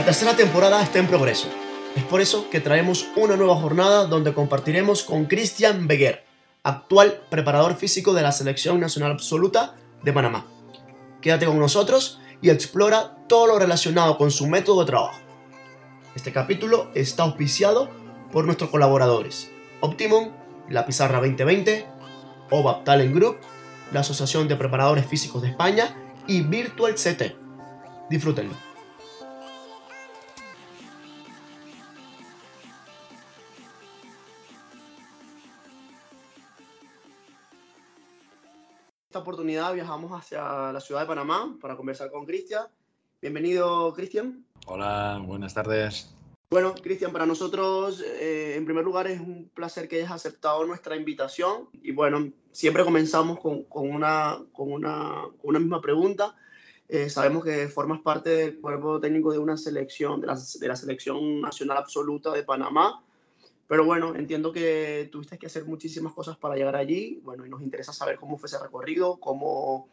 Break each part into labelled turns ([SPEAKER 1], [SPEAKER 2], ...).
[SPEAKER 1] La tercera temporada está en progreso. Es por eso que traemos una nueva jornada donde compartiremos con Cristian Beguer, actual preparador físico de la Selección Nacional Absoluta de Panamá. Quédate con nosotros y explora todo lo relacionado con su método de trabajo. Este capítulo está auspiciado por nuestros colaboradores Optimum, La Pizarra 2020, OVAP Talent Group, la Asociación de Preparadores Físicos de España y Virtual CT. Disfrútenlo. Esta oportunidad viajamos hacia la ciudad de Panamá para conversar con Cristian. Bienvenido, Cristian.
[SPEAKER 2] Hola, buenas tardes.
[SPEAKER 1] Bueno, Cristian, para nosotros, eh, en primer lugar, es un placer que hayas aceptado nuestra invitación. Y bueno, siempre comenzamos con, con, una, con, una, una, misma pregunta. Eh, sabemos que formas parte del cuerpo técnico de una selección, de la, de la Selección Nacional Absoluta de Panamá. Pero bueno, entiendo que tuviste que hacer muchísimas cosas para llegar allí. Bueno, y nos interesa saber cómo fue ese recorrido, cómo,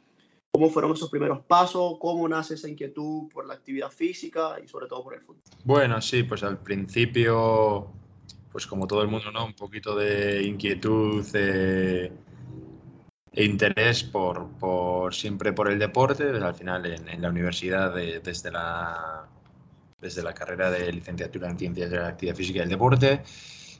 [SPEAKER 1] cómo fueron esos primeros pasos, cómo nace esa inquietud por la actividad física y sobre todo por el fútbol.
[SPEAKER 2] Bueno, sí, pues al principio, pues como todo el mundo, ¿no? Un poquito de inquietud eh, e interés por, por, siempre por el deporte. al final en, en la universidad, desde, la, desde la carrera de licenciatura en Ciencias de la Actividad Física y el Deporte,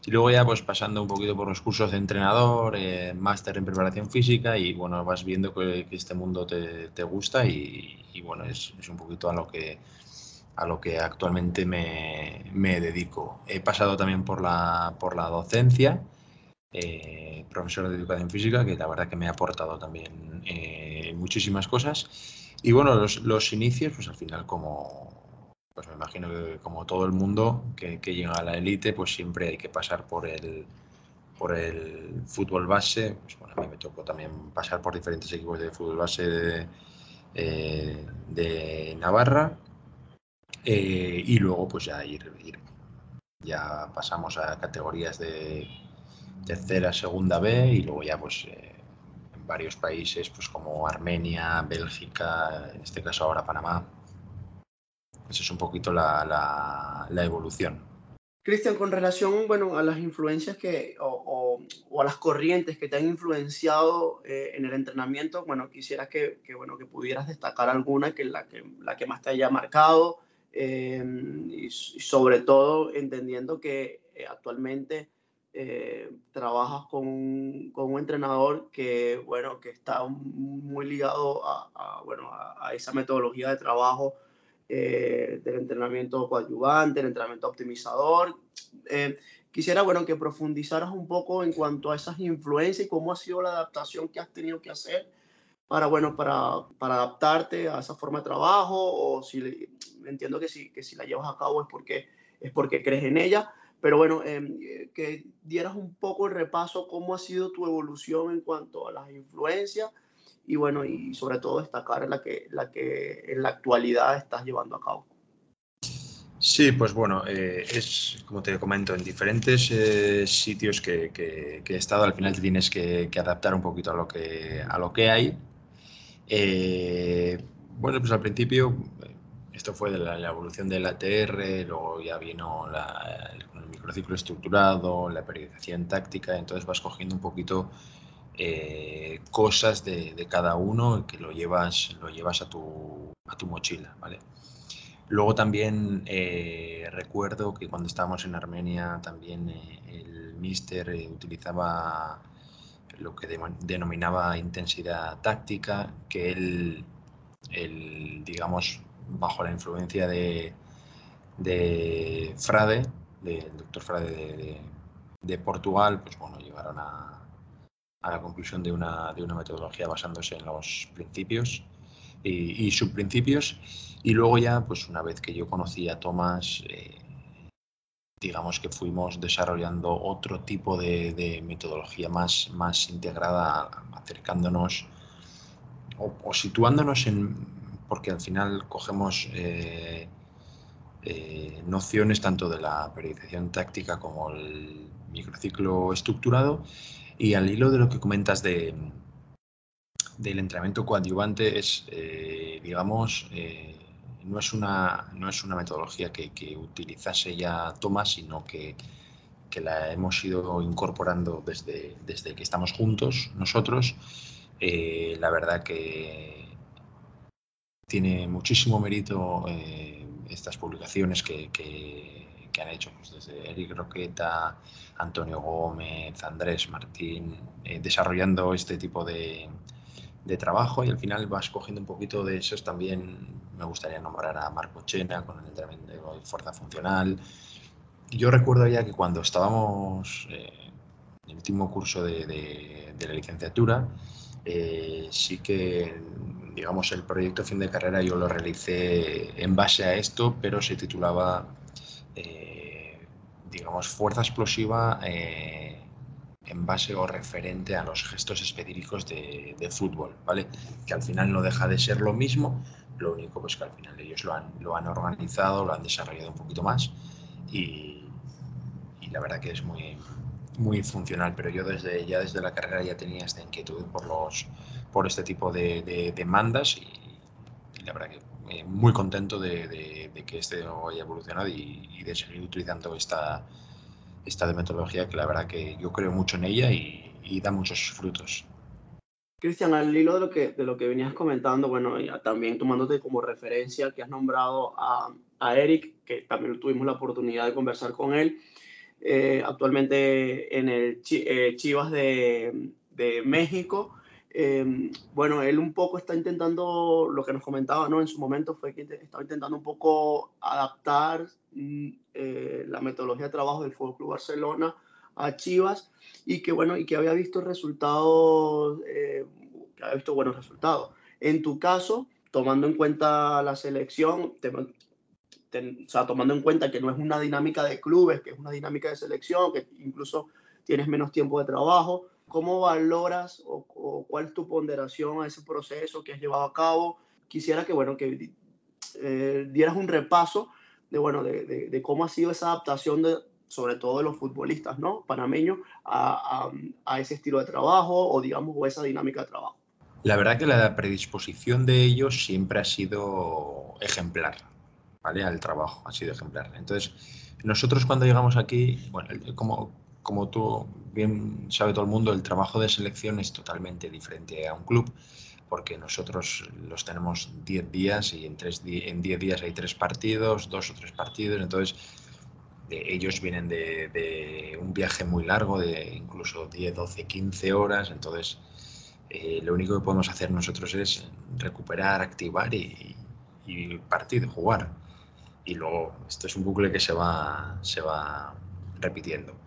[SPEAKER 2] y luego ya pues pasando un poquito por los cursos de entrenador, eh, máster en preparación física y bueno, vas viendo que, este mundo te, te gusta y, bueno, es, un poquito a lo que, a lo que actualmente me, me dedico. He pasado también por la, por la docencia, eh, profesor de educación física, que la verdad que me ha aportado también eh, muchísimas cosas. Y bueno, los, los inicios, pues al final como, pues me imagino que como todo el mundo que, llega a la élite, pues siempre hay que pasar por el, por el fútbol base. Pues bueno, a mí me tocó también pasar por diferentes equipos de fútbol base de, eh, Navarra eh, y luego pues ya ir, ya pasamos a categorías de tercera, segunda B y luego ya pues eh, en varios países pues como Armenia, Bélgica, en este caso ahora Panamá. Esa es un poquito la, evolución.
[SPEAKER 1] Cristian, con relación bueno, a las influencias que, o, a las corrientes que te han influenciado eh, en el entrenamiento, bueno, quisiera que, que, bueno, que pudieras destacar alguna, que la que, más te haya marcado, eh, y, sobre todo entendiendo que eh, actualmente trabajas con, un entrenador que, bueno, que está muy ligado a, bueno, a esa metodología de trabajo eh, del entrenamiento coadyuvante, el entrenamiento optimizador. Eh, quisiera, bueno, que profundizaras un poco en cuanto a esas influencias y cómo ha sido la adaptación que has tenido que hacer para, bueno, para, para adaptarte a esa forma de trabajo o si entiendo que si, que si la llevas a cabo es porque, es porque crees en ella, pero bueno, eh, que dieras un poco el repaso cómo ha sido tu evolución en cuanto a las influencias y bueno, y sobre todo destacar la que, la que en la actualidad estás llevando a cabo.
[SPEAKER 2] Sí, pues bueno, eh, es como te comento, en diferentes eh, sitios que, que, he estado, al final te tienes que, que, adaptar un poquito a lo que, a lo que hay. Eh, bueno, pues al principio, esto fue de la, evolución del ATR, luego ya vino la, el, el microciclo estructurado, la periodización táctica, entonces vas cogiendo un poquito eh, cosas de, cada uno que lo llevas, lo llevas a, tu, mochila, ¿vale? Luego también eh, recuerdo que cuando estábamos en Armenia también eh, el míster utilizaba lo que denominaba intensidad táctica, que él, digamos, bajo la influencia de, de Frade, del doctor Frade de, de Portugal, pues bueno, llegaron a, a la conclusión de una, de una metodología basándose en los principios y, subprincipios. Y luego ya, pues una vez que yo conocí a Tomás, eh, digamos que fuimos desarrollando otro tipo de, metodología más, más integrada, acercándonos o, situándonos en, porque al final cogemos eh, eh, nociones tanto de la periodización táctica como el microciclo estructurado y al hilo de lo que comentas de, del entrenamiento coadyuvante es, eh, digamos, eh, no, es una, no es una metodología que, utilizase ya Tomás, sino que, que, la hemos ido incorporando desde, desde que estamos juntos nosotros. Eh, la verdad que tiene muchísimo mérito estas publicaciones que, han hecho pues, desde Eric Roqueta, Antonio Gómez, Andrés Martín, desarrollando este tipo de, de trabajo y al final vas cogiendo un poquito de esos también. Me gustaría nombrar a Marco Chena con el entrenamiento de fuerza funcional. Yo recuerdo ya que cuando estábamos eh, en el último curso de, la licenciatura, eh, sí que, digamos, el proyecto fin de carrera yo lo realicé en base a esto, pero se titulaba, eh, digamos, fuerza explosiva en base o referente a los gestos específicos de, fútbol, ¿vale? Que al final no deja de ser lo mismo, lo único pues que al final ellos lo han, lo han organizado, lo han desarrollado un poquito más y, la verdad que es muy, muy funcional, pero yo desde, ya desde la carrera ya tenía esta inquietud por, los, por este tipo de, demandas y, la verdad que eh, muy contento de, que este haya evolucionado y, y de seguir utilizando esta, esta de metodología que la verdad que yo creo mucho en ella y, da muchos frutos.
[SPEAKER 1] Cristian, al hilo de lo que, de lo que venías comentando, bueno, ya también tomándote como referencia que has nombrado a, a Eric, que también tuvimos la oportunidad de conversar con él, eh, actualmente en el eh, Chivas de, de México. Eh, bueno, él un poco está intentando, lo que nos comentaba ¿no? en su momento fue que estaba intentando un poco adaptar mm, eh, la metodología de trabajo del Fútbol Club Barcelona a Chivas y que bueno y que había visto resultados eh, que había visto buenos resultados en tu caso tomando en cuenta la selección o sea, tomando en cuenta que no es una dinámica de clubes que es una dinámica de selección que incluso tienes menos tiempo de trabajo cómo valoras o, cuál es tu ponderación a ese proceso que has llevado a cabo quisiera que bueno que eh, dieras un repaso de, bueno, de, de, cómo ha sido esa adaptación de, sobre todo de los futbolistas, ¿no? Panameños a, a, ese estilo de trabajo o, digamos, o esa dinámica de trabajo.
[SPEAKER 2] La verdad que la predisposición de ellos siempre ha sido ejemplar, ¿vale? Al trabajo, ha sido ejemplar. Entonces, nosotros cuando llegamos aquí, bueno, como, como tú bien sabe todo el mundo, el trabajo de selección es totalmente diferente a un club porque nosotros los tenemos 10 días y en 10 en días hay tres partidos, dos o tres partidos, entonces ellos vienen de, un viaje muy largo, de incluso 10, 12, 15 horas, entonces eh, lo único que podemos hacer nosotros es recuperar, activar y, y partir, jugar. Y luego esto es un bucle que se va repitiendo.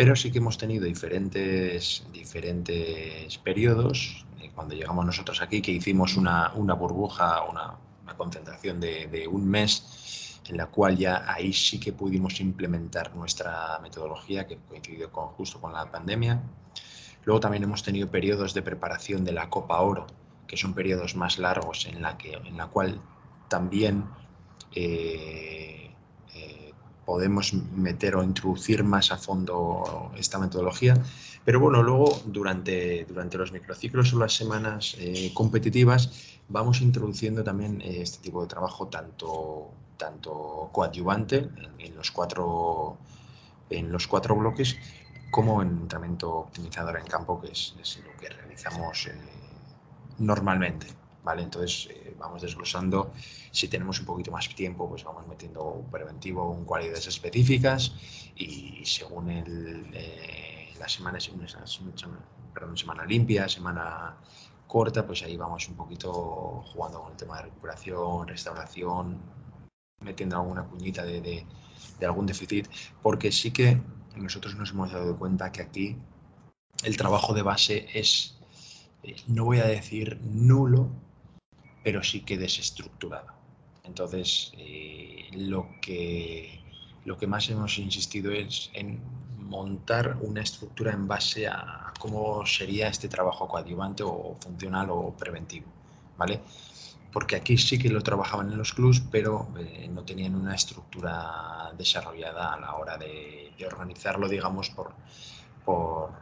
[SPEAKER 2] Pero sí que hemos tenido diferentes, diferentes periodos cuando llegamos nosotros aquí, que hicimos una, una burbuja, una, una concentración de, de, un mes, en la cual ya ahí sí que pudimos implementar nuestra metodología, que coincidió con, justo con la pandemia. Luego también hemos tenido periodos de preparación de la Copa Oro, que son periodos más largos, en la, que, en la cual también eh, eh, podemos meter o introducir más a fondo esta metodología pero bueno, luego durante, durante los microciclos o las semanas eh, competitivas vamos introduciendo también eh, este tipo de trabajo tanto, tanto coadyuvante en, los cuatro, en los cuatro bloques como en entrenamiento optimizador en campo, que es, lo que realizamos eh, normalmente. ¿Vale? Entonces vamos desglosando, si tenemos un poquito más tiempo, pues vamos metiendo un preventivo, un cualidades específicas. Y según el la semana es una, perdón, semana limpia, semana corta, pues ahí vamos un poquito jugando con el tema de recuperación, restauración, metiendo alguna cuñita de, de, algún déficit, porque sí que nosotros nos hemos dado cuenta que aquí el trabajo de base es, eh, no voy a decir nulo, pero sí que desestructurado. Entonces, eh, lo, que, lo que más hemos insistido es en montar una estructura en base a cómo sería este trabajo coadyuvante o funcional o preventivo, ¿vale? Porque aquí sí que lo trabajaban en los clubs, pero eh, no tenían una estructura desarrollada a la hora de, organizarlo, digamos, por, por,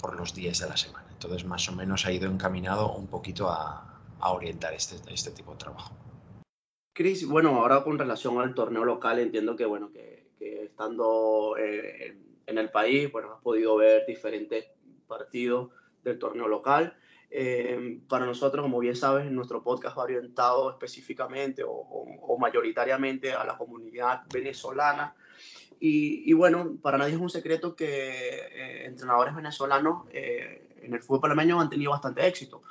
[SPEAKER 2] por, los días de la semana. Entonces, más o menos ha ido encaminado un poquito a, a orientar este, este tipo de trabajo.
[SPEAKER 1] Cris, bueno, ahora con relación al torneo local, entiendo que, bueno, que, estando eh, en el país, bueno, has podido ver diferentes partidos del torneo local. Eh, para nosotros, como bien sabes, nuestro podcast va orientado específicamente o, mayoritariamente a la comunidad venezolana. Y, bueno, para nadie es un secreto que eh, entrenadores venezolanos en el fútbol panameño han tenido bastante éxito.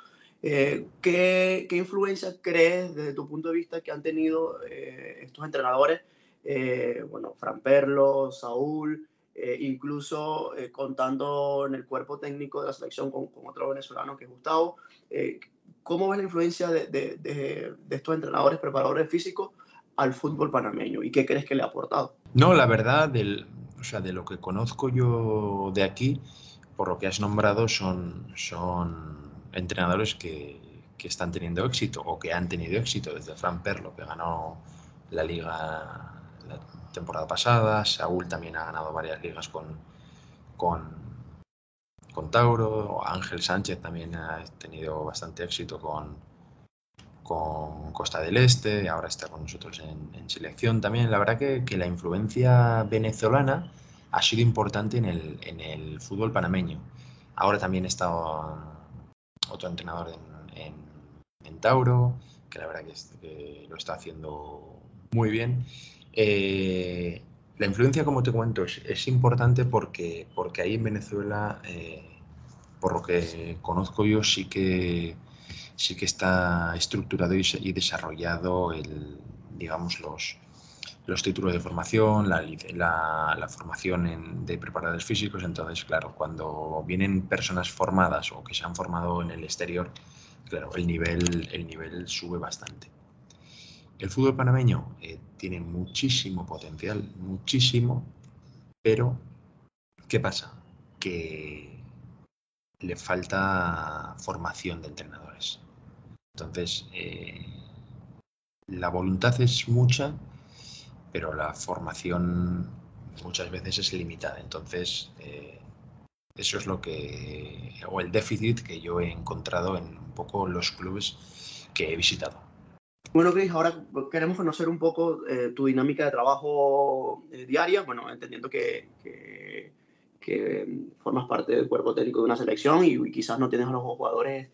[SPEAKER 1] Eh, ¿qué, ¿qué, influencia crees desde tu punto de vista que han tenido eh, estos entrenadores? Eh, bueno, Fran Perlo, Saúl, incluso contando en el cuerpo técnico de la selección con, con otro venezolano que es Gustavo. ¿Cómo ves la influencia de, de, de, estos entrenadores, preparadores físicos al fútbol panameño y qué crees que le ha aportado?
[SPEAKER 2] No, la verdad, del, o sea, de lo que conozco yo de aquí, por lo que has nombrado, son, son entrenadores que, están teniendo éxito o que han tenido éxito, desde Fran Perlo, que ganó la liga la temporada pasada, Saúl también ha ganado varias ligas con, con, con Tauro, Ángel Sánchez también ha tenido bastante éxito con, con Costa del Este, ahora está con nosotros en, selección también. La verdad que, que, la influencia venezolana ha sido importante en el, en el fútbol panameño. Ahora también está otro entrenador en, Tauro, que la verdad que, lo está haciendo muy bien. Eh, la influencia, como te comento, es, importante porque, porque ahí en Venezuela, eh, por lo que conozco yo, sí que, sí que está estructurado y, desarrollado el, digamos, los, los títulos de formación, la, la, formación de preparadores físicos. Entonces, claro, cuando vienen personas formadas o que se han formado en el exterior, claro, el nivel, el nivel sube bastante. El fútbol panameño eh, tiene muchísimo potencial, muchísimo, pero ¿qué pasa? Que le falta formación de entrenadores. Entonces, eh, la voluntad es mucha, pero la formación muchas veces es limitada. Entonces, eh, eso es lo que, o el déficit que yo he encontrado en un poco los clubes que he visitado.
[SPEAKER 1] Bueno, Chris, ahora queremos conocer un poco eh, tu dinámica de trabajo eh, diaria, bueno, entendiendo que, que, formas parte del cuerpo técnico de una selección y, quizás no tienes a los jugadores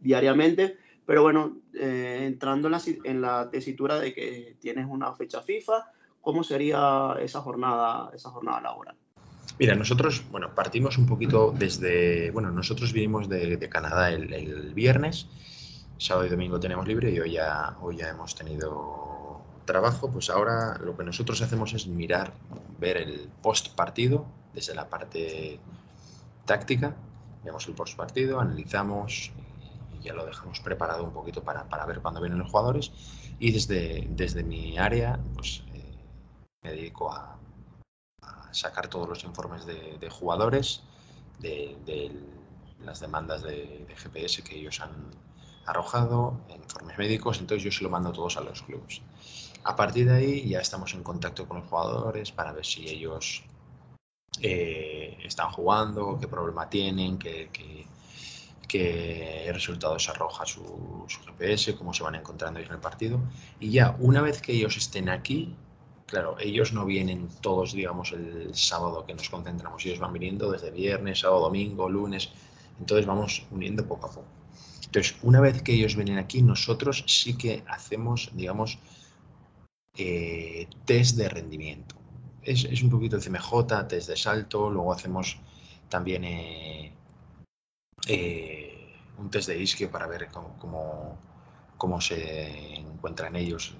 [SPEAKER 1] diariamente, pero bueno, eh, entrando en la, tesitura de que tienes una fecha FIFA, ¿cómo sería esa jornada, esa jornada laboral?
[SPEAKER 2] Mira, nosotros, bueno, partimos un poquito desde, bueno, nosotros vinimos de, Canadá el, viernes, sábado y domingo tenemos libre y hoy ya, hoy ya hemos tenido trabajo, pues ahora lo que nosotros hacemos es mirar, ver el post partido desde la parte táctica, vemos el post partido, analizamos ya lo dejamos preparado un poquito para, para ver cuándo vienen los jugadores. Y desde, desde mi área, pues eh, me dedico a, sacar todos los informes de, de jugadores, de, de, las demandas de, GPS que ellos han arrojado, informes médicos, entonces yo se lo mando todos a los clubes. A partir de ahí ya estamos en contacto con los jugadores para ver si ellos eh, están jugando, qué problema tienen, qué, qué, qué resultados arroja su, GPS, cómo se van encontrando ellos en el partido. Y ya una vez que ellos estén aquí, claro, ellos no vienen todos, digamos, el sábado que nos concentramos, ellos van viniendo desde viernes, sábado, domingo, lunes, entonces vamos uniendo poco a poco. Entonces, una vez que ellos vienen aquí, nosotros sí que hacemos, digamos, eh, test de rendimiento. Es, un poquito de CMJ, test de salto, luego hacemos también eh, eh, un test de isquio para ver cómo, cómo, se encuentran ellos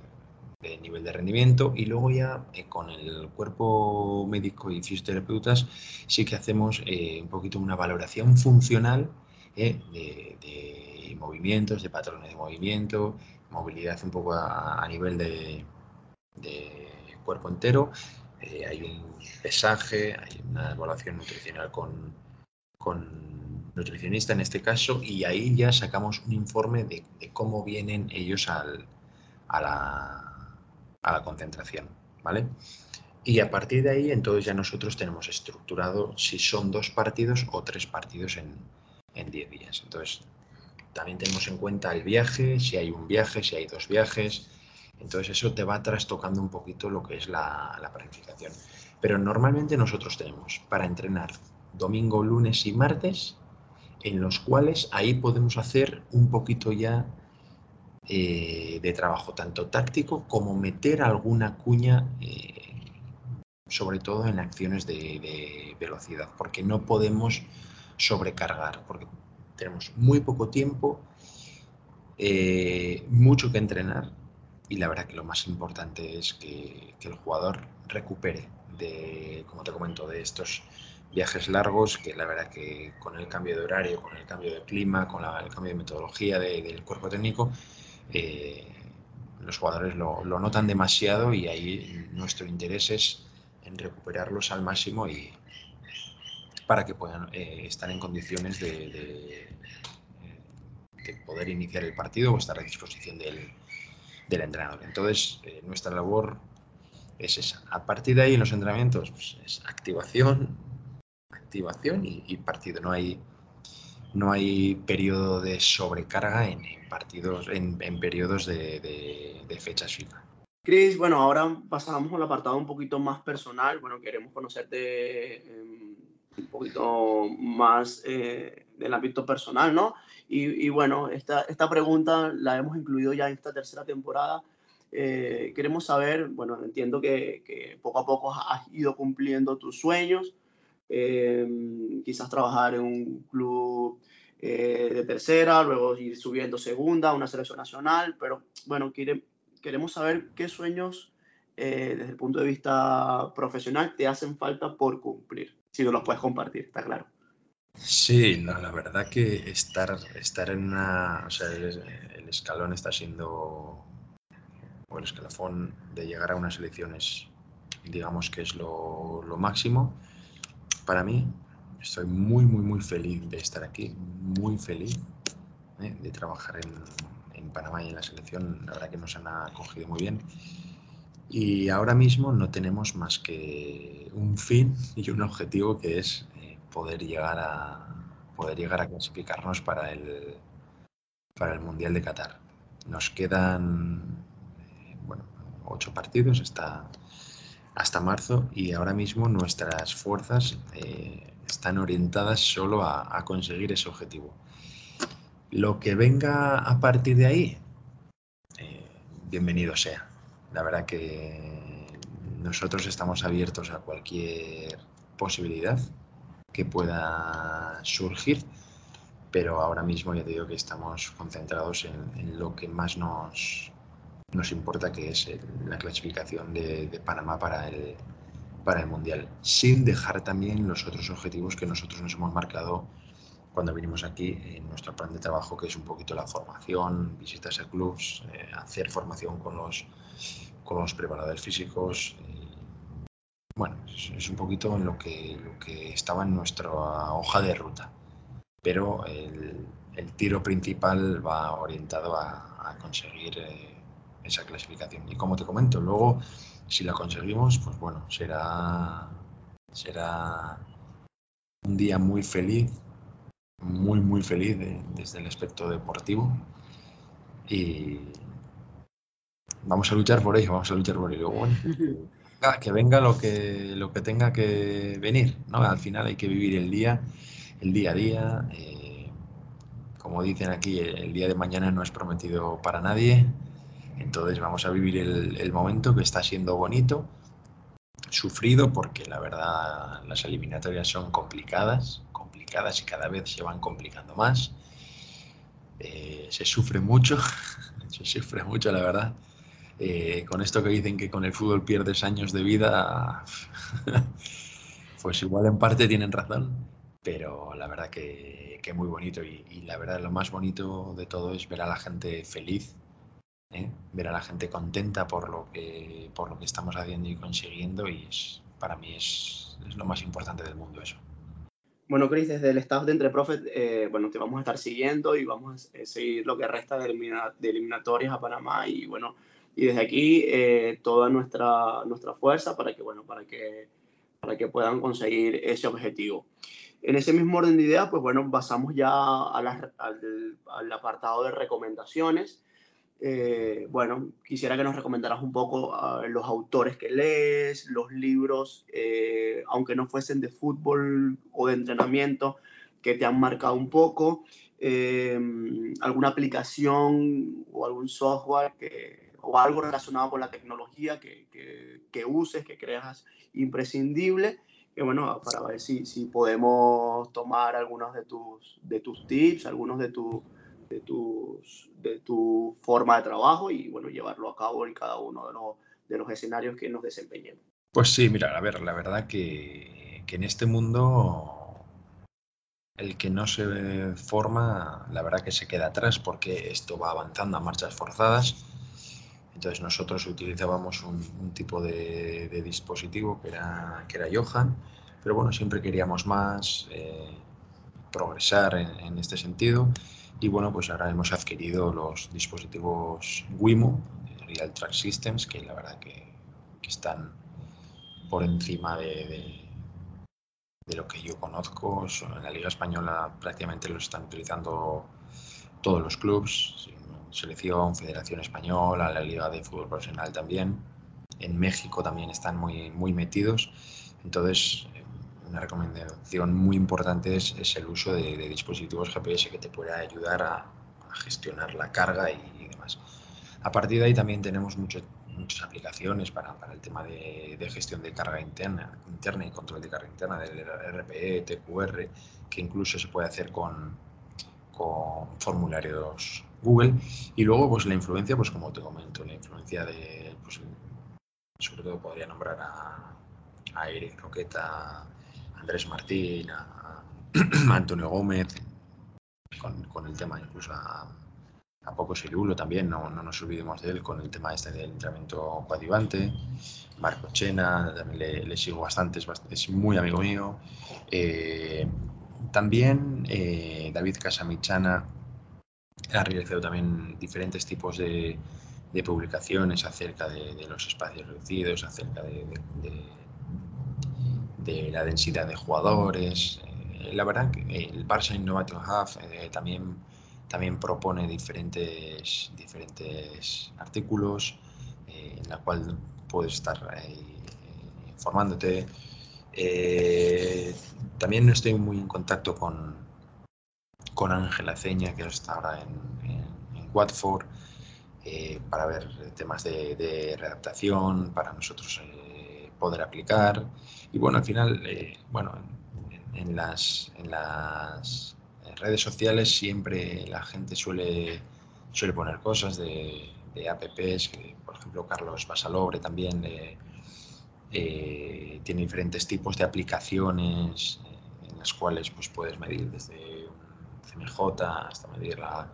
[SPEAKER 2] de nivel de rendimiento y luego ya eh, con el cuerpo médico y fisioterapeutas sí que hacemos eh, un poquito una valoración funcional de, movimientos, de patrones de movimiento, movilidad un poco a, nivel de, cuerpo entero. hay un pesaje, hay una evaluación nutricional con, con nutricionista en este caso, y ahí ya sacamos un informe de, cómo vienen ellos al, a, la, concentración, ¿vale? Y a partir de ahí, entonces ya nosotros tenemos estructurado si son dos partidos o tres partidos en, en diez días. Entonces, también tenemos en cuenta el viaje, si hay un viaje, si hay dos viajes, Entonces eso te va trastocando un poquito lo que es la planificación. Pero normalmente nosotros tenemos para entrenar domingo, lunes y martes, en los cuales ahí podemos hacer un poquito ya eh, de trabajo, tanto táctico como meter alguna cuña, eh, sobre todo en acciones de, velocidad, porque no podemos sobrecargar, porque tenemos muy poco tiempo, eh, mucho que entrenar y la verdad que lo más importante es que, el jugador recupere de, como te comento, de estos viajes largos, que la verdad que con el cambio de horario, con el cambio de clima, con el cambio de metodología del cuerpo técnico, eh, los jugadores lo, notan demasiado y ahí nuestro interés es en recuperarlos al máximo y para que puedan eh, estar en condiciones de, poder iniciar el partido o estar a disposición del, entrenador. Entonces, eh, nuestra labor es esa. A partir de ahí, en los entrenamientos, pues, es activación, activación y, partido. No hay, no hay periodo de sobrecarga en, partidos, en, periodos de, de, fechas FIFA.
[SPEAKER 1] Cris, bueno, ahora pasamos al apartado un poquito más personal. Bueno, queremos conocerte em, un poquito más eh, del ámbito personal, ¿no? Y, bueno, esta, esta pregunta la hemos incluido ya en esta tercera temporada. Eh, queremos saber, bueno, entiendo que, que, poco a poco has ido cumpliendo tus sueños, em, quizás trabajar en un club eh, de tercera, luego ir subiendo segunda, una selección nacional, pero bueno, queremos saber qué sueños eh, desde el punto de vista profesional te hacen falta por cumplir, si no los puedes compartir, está claro.
[SPEAKER 2] Sí, la verdad que estar, estar en una, o sea, el, escalón está siendo, o el escalafón de llegar a unas elecciones, digamos que es lo, lo máximo para mí, Estoy muy, muy, muy feliz de estar aquí, muy feliz ¿eh? de trabajar en, en, Panamá y en la selección. La verdad que nos han acogido muy bien. Y ahora mismo no tenemos más que un fin y un objetivo que es eh, poder llegar a poder llegar a clasificarnos para el para el Mundial de Qatar. Nos quedan eh, bueno, ocho partidos hasta, hasta marzo y ahora mismo nuestras fuerzas están orientadas solo a, conseguir ese objetivo. Lo que venga a partir de ahí, eh, bienvenido sea. La verdad que nosotros estamos abiertos a cualquier posibilidad que pueda surgir, pero ahora mismo ya te digo que estamos concentrados en, lo que más nos, nos importa, que es la clasificación de Panamá para el, para el Mundial, sin dejar también los otros objetivos que nosotros nos hemos marcado cuando vinimos aquí en nuestro plan de trabajo, que es un poquito la formación, visitas a clubs, eh, hacer formación con los, con los preparadores físicos. bueno, es, un poquito en lo que, lo que estaba en nuestra hoja de ruta. Pero el, tiro principal va orientado a, conseguir eh, esa clasificación. Y como te comento, luego si la conseguimos, pues bueno, será, será un día muy feliz, muy, muy feliz desde el aspecto deportivo. Y vamos a luchar por ello, vamos a luchar por ello. Bueno, que venga lo que, lo que tenga que venir, ¿no? Al final hay que vivir el día, el día a día. Eh, como dicen aquí, el día de mañana no es prometido para nadie. Entonces vamos a vivir el, momento que está siendo bonito, sufrido porque la verdad las eliminatorias son complicadas, complicadas y cada vez se van complicando más. Eh, se sufre mucho, se sufre mucho la verdad. Eh, con esto que dicen que con el fútbol pierdes años de vida, pues igual en parte tienen razón, pero la verdad que, que muy bonito y, y, la verdad lo más bonito de todo es ver a la gente feliz, ¿eh? ver a la gente contenta por lo que, por lo que estamos haciendo y consiguiendo y es, para mí es, es lo más importante del mundo eso.
[SPEAKER 1] Bueno, Cris, desde el staff de Entre Profet, eh, bueno, te vamos a estar siguiendo y vamos a seguir lo que resta de, eliminatorias a Panamá y bueno, y desde aquí eh, toda nuestra, nuestra fuerza para que, bueno, para que, para que puedan conseguir ese objetivo. En ese mismo orden de ideas, pues bueno, pasamos ya al, al apartado de recomendaciones. Eh, bueno, quisiera que nos recomendaras un poco ah, los autores que lees, los libros, eh, aunque no fuesen de fútbol o de entrenamiento, que te han marcado un poco, em, alguna aplicación o algún software que, o algo relacionado con la tecnología que, uses, que creas imprescindible, que bueno, para ver si, si podemos tomar algunos de tus, de tus tips, algunos de tus de, tus, de tu forma de trabajo y bueno, llevarlo a cabo en cada uno de los, de los escenarios que nos desempeñemos.
[SPEAKER 2] Pues sí, mira, a ver, la verdad que, que en este mundo el que no se forma, la verdad que se queda atrás porque esto va avanzando a marchas forzadas. Entonces nosotros utilizábamos un, tipo de, dispositivo que era, que era Johan, pero bueno, siempre queríamos más, eh, progresar en, este sentido y bueno, pues ahora hemos adquirido los dispositivos Wimo, Real Track Systems, que la verdad que, están por encima de, de, lo que yo conozco. En la Liga Española prácticamente lo están utilizando todos los clubes, selección, Federación Española, la Liga de Fútbol Profesional también. En México también están muy, muy metidos. Entonces, una recomendación muy importante es, el uso de, dispositivos GPS que te pueda ayudar a, gestionar la carga y, demás. A partir de ahí también tenemos muchas aplicaciones para, el tema de, gestión de carga interna, interna y control de carga interna del RPE, TQR, que incluso se puede hacer con, con formularios Google. Y luego, pues la influencia, pues como te comento, la influencia de, pues, sobre todo podría nombrar a, a Eric Roqueta, Andrés Martín, a, Antonio Gómez, con, el tema incluso a, a Poco Sirulo también, no, no, nos olvidemos de él con el tema este del entrenamiento coadjuvante. Marco Chena, también le, sigo bastante, es, muy amigo mío. Eh, también eh, David Casamichana ha realizado también diferentes tipos de, publicaciones acerca de, los espacios reducidos, acerca de la densidad de jugadores. Eh, la verdad que el Barça Innovative Hub eh, también, también propone diferentes, diferentes artículos eh, en la cual puedes estar informándote. también estoy muy en contacto con, con Ángela Ceña, que está ahora en, en, Watford, para ver temas de, de readaptación, para nosotros poder aplicar. Y bueno, al final, eh, bueno, en, las, en las redes sociales siempre la gente suele, suele poner cosas de, apps, que, por ejemplo Carlos Basalobre también eh, tiene diferentes tipos de aplicaciones eh, en las cuales pues, puedes medir desde un CMJ hasta medir la,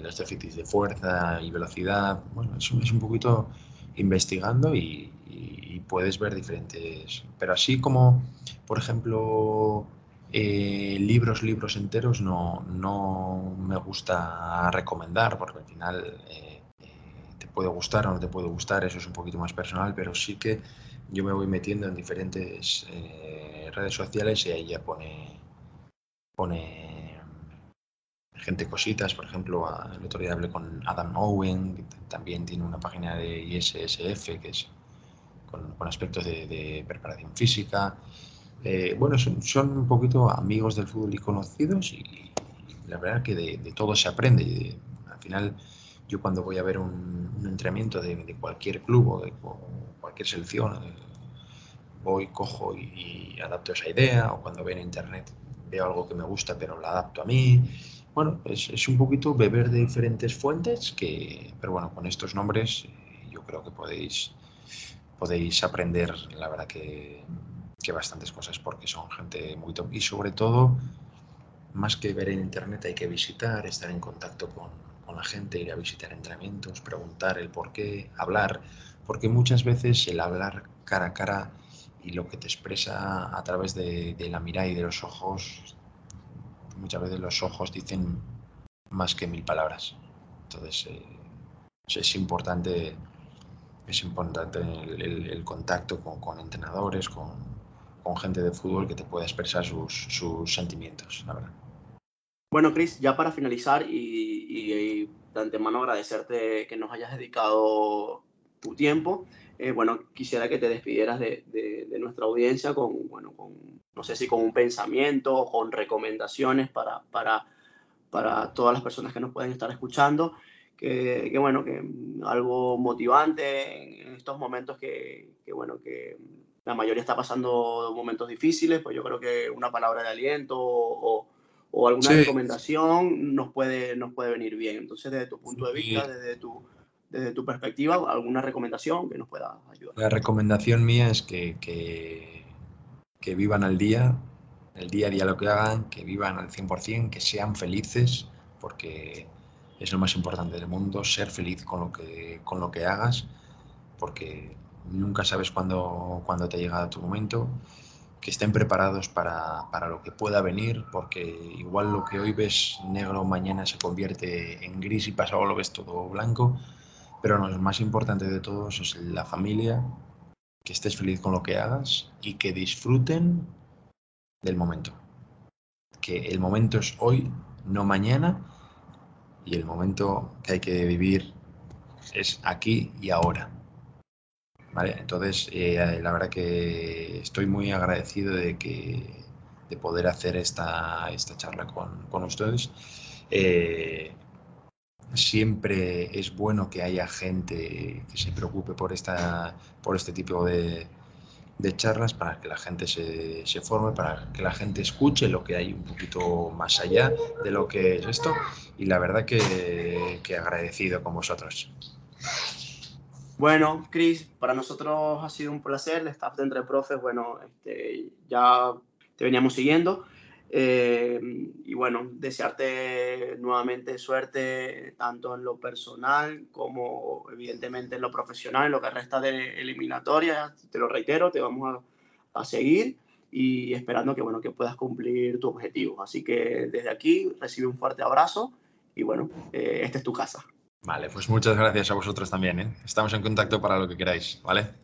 [SPEAKER 2] los déficits de fuerza y velocidad. Bueno, es es un poquito investigando y, puedes ver diferentes. Pero así como, por ejemplo, eh, libros, libros enteros, no, no me gusta recomendar, porque al final eh, eh, te puede gustar o no te puede gustar, eso es un poquito más personal, pero sí que yo me voy metiendo en diferentes redes sociales y ahí ya pone, pone gente cositas, por ejemplo, el otro día hablé con Adam Owen, que también tiene una página de ISSF, que es con, aspectos de, preparación física. Eh, bueno, son, un poquito amigos del fútbol y conocidos y, la verdad que de, todo se aprende. al final, yo cuando voy a ver un, entrenamiento de, cualquier club o de cualquier selección, eh, voy, cojo y, y adapto esa idea, o cuando veo en internet veo algo que me gusta pero lo adapto a mí bueno, es, es, un poquito beber de diferentes fuentes, que, pero bueno, con estos nombres eh, yo creo que podéis, podéis aprender, la verdad que, que bastantes cosas, porque son gente muy top. Y sobre todo, más que ver en internet, hay que visitar, estar en contacto con, con la gente, ir a visitar entrenamientos, preguntar el por qué, hablar, porque muchas veces el hablar cara a cara y lo que te expresa a través de, de la mirada y de los ojos muchas veces los ojos dicen más que mil palabras. Entonces eh, es importante, es importante el, contacto con, entrenadores, con, gente de fútbol que te pueda expresar sus, sentimientos, la verdad.
[SPEAKER 1] Bueno, Chris, ya para finalizar y, de antemano agradecerte que nos hayas dedicado tu tiempo. Eh, bueno, quisiera que te despidieras de, de, nuestra audiencia con, bueno, con, no sé si con un pensamiento o con recomendaciones para, para, para todas las personas que nos pueden estar escuchando. Que, que, bueno, que algo motivante en estos momentos que, que, bueno, que la mayoría está pasando momentos difíciles, pues yo creo que una palabra de aliento o, o alguna recomendación nos puede, nos puede venir bien. Entonces, desde tu punto de vista, desde tu, desde tu perspectiva, alguna recomendación que nos pueda ayudar.
[SPEAKER 2] La recomendación mía es que, que, que vivan al día, el día a día lo que hagan, que vivan al 100%, que sean felices, porque es lo más importante del mundo, ser feliz con lo que, con lo que hagas, porque nunca sabes cuándo, cuándo te llega tu momento que estén preparados para, para, lo que pueda venir, porque igual lo que hoy ves negro mañana se convierte en gris y pasado lo ves todo blanco, pero lo más importante de todos es la familia, que estés feliz con lo que hagas y que disfruten del momento. Que el momento es hoy, no mañana, y el momento que hay que vivir es aquí y ahora. Entonces, eh, la verdad que estoy muy agradecido de, que, de poder hacer esta, esta charla con, con ustedes. Eh, siempre es bueno que haya gente que se preocupe por, esta, por este tipo de, charlas para que la gente se, forme, para que la gente escuche lo que hay un poquito más allá de lo que es esto. Y la verdad que, que agradecido con vosotros.
[SPEAKER 1] Bueno, Cris, para nosotros ha sido un placer. El staff de Entre Profes, bueno, este, ya te veníamos siguiendo. Eh, y bueno, desearte nuevamente suerte tanto en lo personal como evidentemente en lo profesional, en lo que resta de eliminatoria. Te lo reitero, te vamos a, a seguir y esperando que, bueno, que puedas cumplir tu objetivo. Así que desde aquí recibe un fuerte abrazo y bueno, eh, esta es tu casa.
[SPEAKER 2] Vale, pues muchas gracias a vosotros también. ¿eh? Estamos en contacto para lo que queráis, ¿vale?